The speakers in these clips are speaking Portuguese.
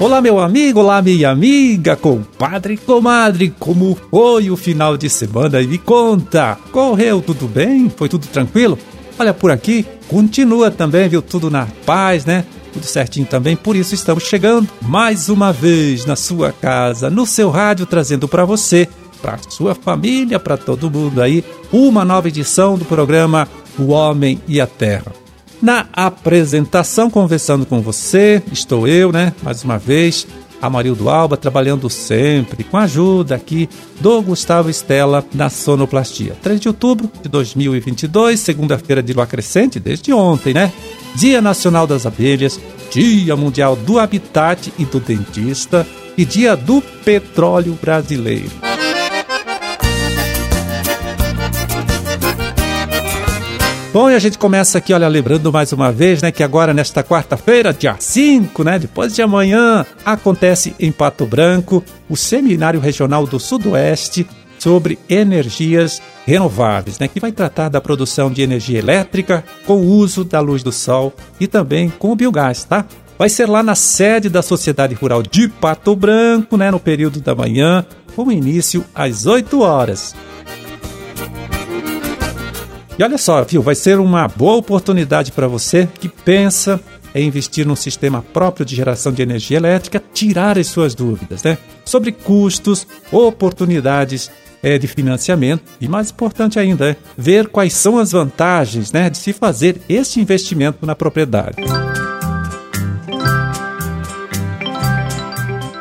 Olá, meu amigo, olá, minha amiga, compadre, comadre, como foi o final de semana? E me conta, correu tudo bem? Foi tudo tranquilo? Olha, por aqui, continua também, viu? Tudo na paz, né? Tudo certinho também, por isso estamos chegando mais uma vez na sua casa, no seu rádio, trazendo para você, para sua família, para todo mundo aí, uma nova edição do programa O Homem e a Terra. Na apresentação, conversando com você, estou eu, né? Mais uma vez, Amarildo Alba, trabalhando sempre com a ajuda aqui do Gustavo Estela na sonoplastia. 3 de outubro de 2022, segunda-feira de lua crescente, desde ontem, né? Dia Nacional das Abelhas, Dia Mundial do Habitat e do Dentista e Dia do Petróleo Brasileiro. Bom, e a gente começa aqui, olha, lembrando mais uma vez, né, que agora nesta quarta-feira, dia 5, né, depois de amanhã, acontece em Pato Branco o Seminário Regional do Sudoeste sobre energias renováveis, né, que vai tratar da produção de energia elétrica com o uso da luz do sol e também com o biogás, tá? Vai ser lá na sede da Sociedade Rural de Pato Branco, né, no período da manhã, com início às 8 horas. E olha só, viu, vai ser uma boa oportunidade para você que pensa em investir num sistema próprio de geração de energia elétrica, tirar as suas dúvidas, né? Sobre custos, oportunidades é, de financiamento e, mais importante ainda, é ver quais são as vantagens né, de se fazer este investimento na propriedade.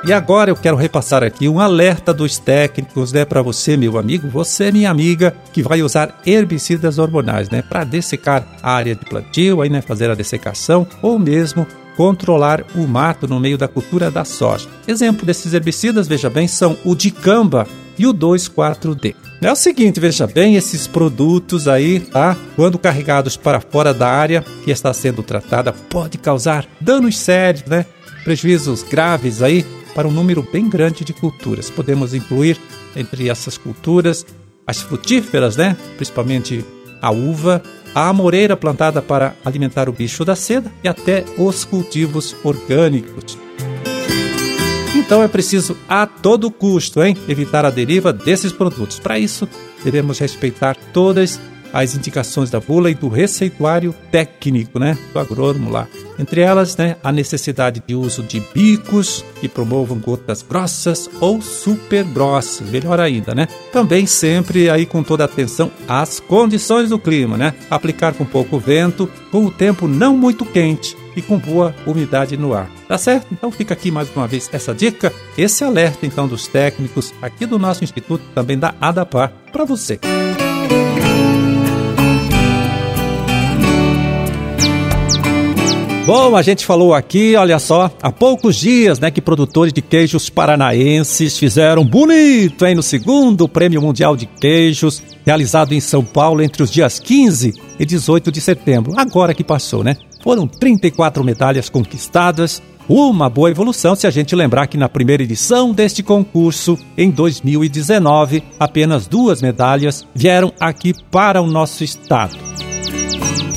E agora eu quero repassar aqui um alerta dos técnicos, né, para você, meu amigo, você, minha amiga, que vai usar herbicidas hormonais, né, para dessecar a área de plantio, aí, né, fazer a dessecação ou mesmo controlar o mato no meio da cultura da soja. Exemplo desses herbicidas, veja bem, são o dicamba e o 2,4-D. É o seguinte, veja bem, esses produtos aí, tá? Quando carregados para fora da área que está sendo tratada, pode causar danos sérios, né? Prejuízos graves aí para um número bem grande de culturas. Podemos incluir entre essas culturas as frutíferas, né? principalmente a uva, a amoreira plantada para alimentar o bicho da seda e até os cultivos orgânicos. Então é preciso a todo custo, hein, evitar a deriva desses produtos. Para isso, devemos respeitar todas as indicações da bula e do receituário técnico, né, do agrônomo lá. Entre elas, né, a necessidade de uso de bicos que promovam gotas grossas ou super grossas, melhor ainda, né? Também sempre aí com toda atenção às condições do clima, né? Aplicar com pouco vento, com o tempo não muito quente e com boa umidade no ar. Tá certo? Então fica aqui mais uma vez essa dica, esse alerta então dos técnicos aqui do nosso instituto, também da ADAPAR, para você. Bom, a gente falou aqui, olha só, há poucos dias, né, que produtores de queijos paranaenses fizeram bonito, hein, no segundo Prêmio Mundial de Queijos, realizado em São Paulo entre os dias 15 e 18 de setembro. Agora que passou, né? Foram 34 medalhas conquistadas, uma boa evolução se a gente lembrar que na primeira edição deste concurso, em 2019, apenas duas medalhas vieram aqui para o nosso estado.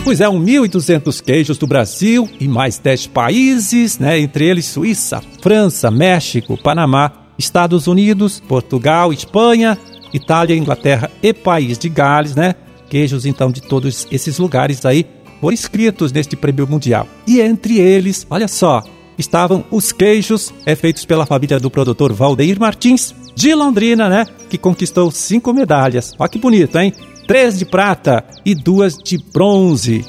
Pois é, 1.200 queijos do Brasil e mais 10 países, né, entre eles Suíça, França, México, Panamá, Estados Unidos, Portugal, Espanha, Itália, Inglaterra e País de Gales, né? Queijos então de todos esses lugares aí foram inscritos neste prêmio mundial. E entre eles, olha só, estavam os queijos é, feitos pela família do produtor Valdeir Martins, de Londrina, né? Que conquistou cinco medalhas. Olha que bonito, hein? Três de prata e duas de bronze.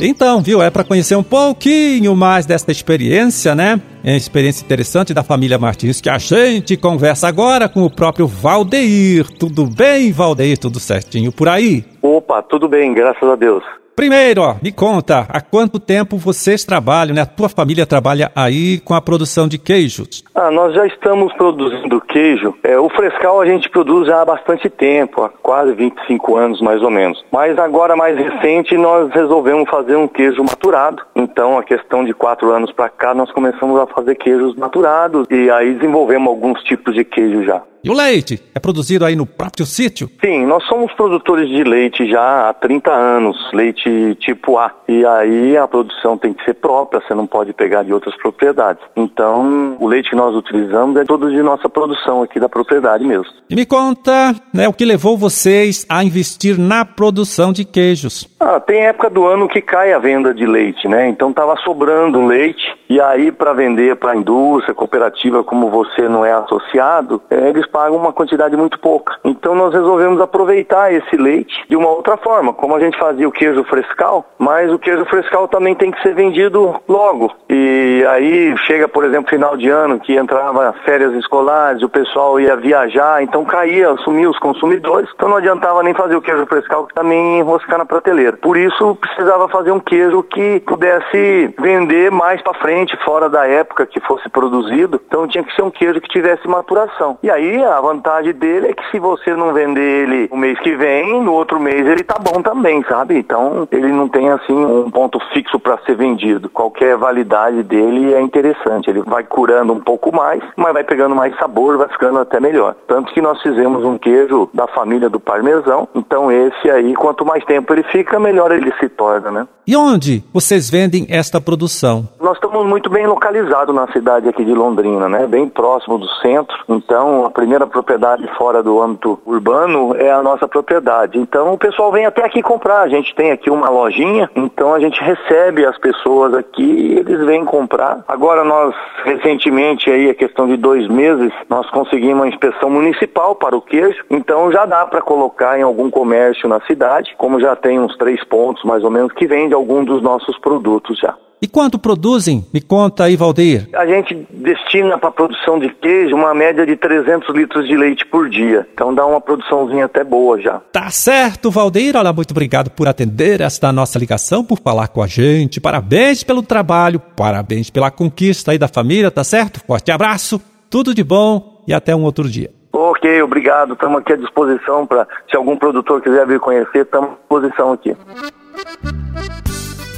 Então, viu, é para conhecer um pouquinho mais desta experiência, né? É uma experiência interessante da família Martins que a gente conversa agora com o próprio Valdeir. Tudo bem, Valdeir? Tudo certinho por aí? Opa, tudo bem, graças a Deus. Primeiro, ó, me conta, há quanto tempo vocês trabalham, né? A tua família trabalha aí com a produção de queijos? Ah, nós já estamos produzindo queijo. É, o frescal a gente produz já há bastante tempo, há quase 25 anos mais ou menos. Mas agora, mais recente, nós resolvemos fazer um queijo maturado. Então, a questão de quatro anos para cá, nós começamos a fazer queijos maturados e aí desenvolvemos alguns tipos de queijo já. E o leite? É produzido aí no próprio sítio? Sim, nós somos produtores de leite já há 30 anos. Leite tipo A. E aí a produção tem que ser própria, você não pode pegar de outras propriedades. Então, o leite que nós utilizamos é todo de nossa produção aqui da propriedade mesmo. E me conta, né, o que levou vocês a investir na produção de queijos? Ah, tem época do ano que cai a venda de leite, né? Então tava sobrando leite e aí para vender para a indústria, cooperativa, como você não é associado, é, eles pagam uma quantidade muito pouca. Então nós resolvemos aproveitar esse leite de uma outra forma, como a gente fazia o queijo frescal, mas o queijo frescal também tem que ser vendido logo. E aí chega, por exemplo, final de ano que entrava férias escolares, o pessoal ia viajar, então caía, sumia os consumidores. Então não adiantava nem fazer o queijo frescal que também enroscar na prateleira. Por isso precisava fazer um queijo que pudesse vender mais para frente, fora da época que fosse produzido. Então tinha que ser um queijo que tivesse maturação. E aí a vantagem dele é que se você não vender ele o mês que vem, no outro mês ele tá bom também, sabe? Então ele não tem assim um ponto fixo para ser vendido. Qualquer validade dele é interessante. Ele vai curando um pouco mais, mas vai pegando mais sabor, vai ficando até melhor. Tanto que nós fizemos um queijo da família do parmesão. Então esse aí, quanto mais tempo ele fica, melhor ele se torna, né? E onde vocês vendem esta produção? Nós estamos muito bem localizados na cidade aqui de Londrina, né? Bem próximo do centro. Então, a primeira propriedade fora do âmbito urbano é a nossa propriedade. Então, o pessoal vem até aqui comprar. A gente tem aqui uma lojinha, então a gente recebe as pessoas aqui e eles vêm comprar. Agora, nós, recentemente, aí, a questão de dois meses, nós conseguimos uma inspeção municipal para o queijo. Então, já dá para colocar em algum comércio na cidade, como já tem uns três pontos, mais ou menos, que vende algum dos nossos produtos já. E quanto produzem? Me conta aí, Valdeir. A gente destina para a produção de queijo uma média de 300 litros de leite por dia. Então dá uma produçãozinha até boa já. Tá certo, Valdeir. Olha, muito obrigado por atender esta nossa ligação, por falar com a gente. Parabéns pelo trabalho, parabéns pela conquista aí da família, tá certo? Forte abraço, tudo de bom e até um outro dia. Ok, obrigado. Estamos aqui à disposição para, se algum produtor quiser vir conhecer, estamos à disposição aqui.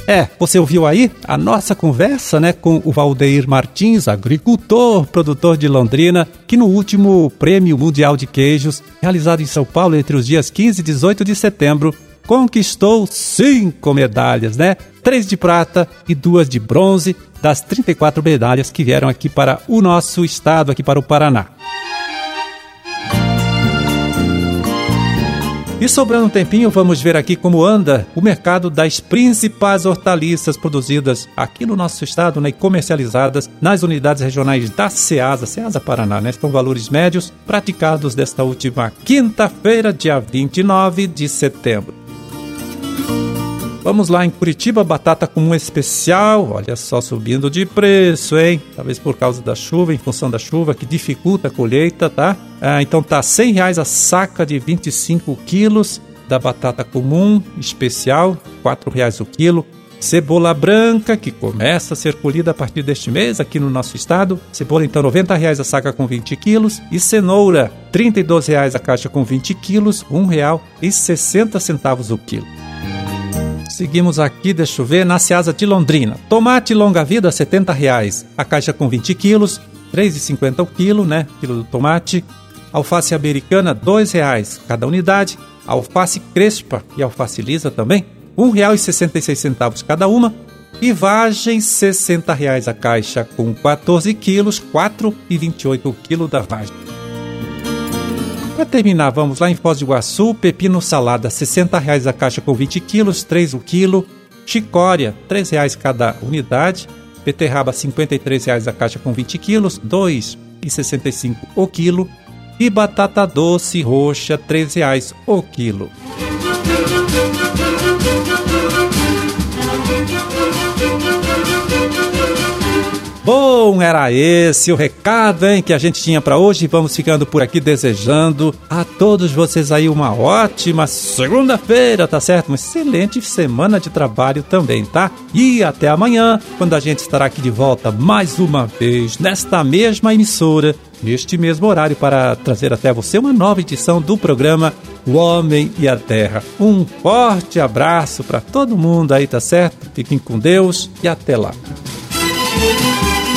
É, você ouviu aí a nossa conversa, né, com o Valdeir Martins, agricultor, produtor de Londrina, que no último Prêmio Mundial de Queijos, realizado em São Paulo entre os dias 15 e 18 de setembro, conquistou cinco medalhas, né? Três de prata e duas de bronze, das 34 medalhas que vieram aqui para o nosso estado, aqui para o Paraná. E sobrando um tempinho, vamos ver aqui como anda o mercado das principais hortaliças produzidas aqui no nosso estado né, e comercializadas nas unidades regionais da SEASA, SEASA Paraná, né? São valores médios praticados desta última quinta-feira, dia 29 de setembro. Vamos lá, em Curitiba, batata comum especial, olha só, subindo de preço, hein? Talvez por causa da chuva, em função da chuva, que dificulta a colheita, tá? Ah, então tá 100 reais a saca de 25 quilos da batata comum especial, 4 reais o quilo. Cebola branca, que começa a ser colhida a partir deste mês aqui no nosso estado. Cebola, então, 90 reais a saca com 20 quilos. E cenoura, 32 reais a caixa com 20 quilos, R$ 1,60 o quilo. Seguimos aqui, deixa eu ver, na Seasa de Londrina. Tomate longa-vida, 70 reais. A caixa com 20 quilos, R$ 3,50 o quilo, né? Quilo do tomate. Alface americana, R$ reais cada unidade. Alface crespa e alface lisa também, R$ 1,66 cada uma. E vagem, 60 reais a caixa com 14 quilos, R$ 4,28 o quilo da vagem. Para terminar, vamos lá em Foz do Iguaçu, pepino salada, 60 reais a caixa com 20 quilos, 3 o quilo. Chicória, R$ reais cada unidade. Beterraba, 53 reais a caixa com 20 quilos, R$ 2,65 o quilo. E batata doce roxa, R$ reais o quilo. Bom, era esse o recado hein, que a gente tinha para hoje. Vamos ficando por aqui desejando a todos vocês aí uma ótima segunda-feira, tá certo? Uma excelente semana de trabalho também, tá? E até amanhã, quando a gente estará aqui de volta mais uma vez nesta mesma emissora, neste mesmo horário, para trazer até você uma nova edição do programa O Homem e a Terra. Um forte abraço para todo mundo aí, tá certo? Fiquem com Deus e até lá. You.